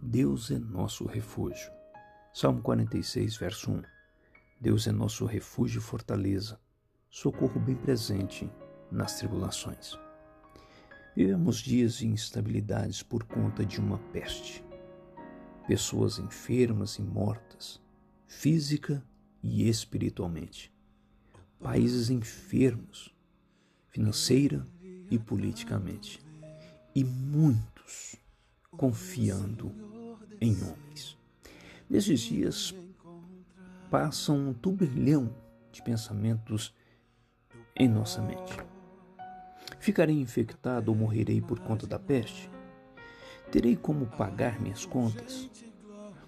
Deus é nosso refúgio. Salmo 46, verso 1. Deus é nosso refúgio e fortaleza, socorro bem presente nas tribulações. Vivemos dias de instabilidades por conta de uma peste. Pessoas enfermas e mortas, física e espiritualmente. Países enfermos, financeira e politicamente. E muitos confiando em homens. Nesses dias passa um turbilhão de pensamentos em nossa mente. Ficarei infectado ou morrerei por conta da peste? Terei como pagar minhas contas?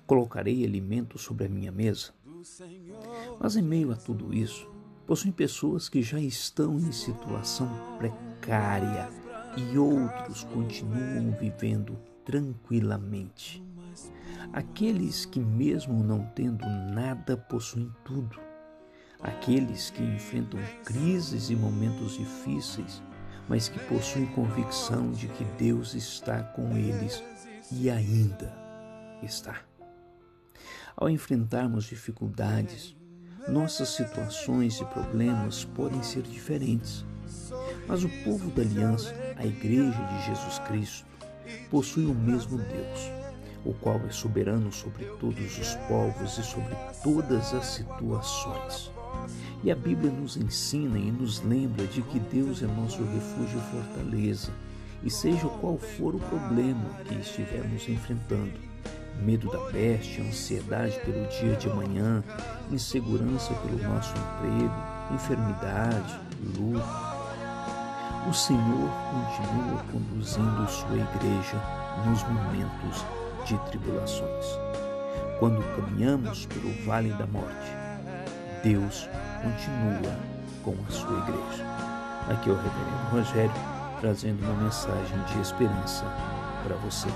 Colocarei alimento sobre a minha mesa? Mas em meio a tudo isso, possuem pessoas que já estão em situação precária e outros continuam vivendo tranquilamente. Aqueles que, mesmo não tendo nada, possuem tudo. Aqueles que enfrentam crises e momentos difíceis, mas que possuem convicção de que Deus está com eles e ainda está. Ao enfrentarmos dificuldades, nossas situações e problemas podem ser diferentes, mas o povo da aliança, a Igreja de Jesus Cristo, possui o mesmo Deus, o qual é soberano sobre todos os povos e sobre todas as situações. E a Bíblia nos ensina e nos lembra de que Deus é nosso refúgio e fortaleza, e seja qual for o problema que estivermos enfrentando, medo da peste, ansiedade pelo dia de amanhã, insegurança pelo nosso emprego, enfermidade, luto, o Senhor continua conduzindo sua igreja nos momentos de tribulações. Quando caminhamos pelo vale da morte, Deus continua com a sua igreja. Aqui é o Reverendo Rogério trazendo uma mensagem de esperança para você.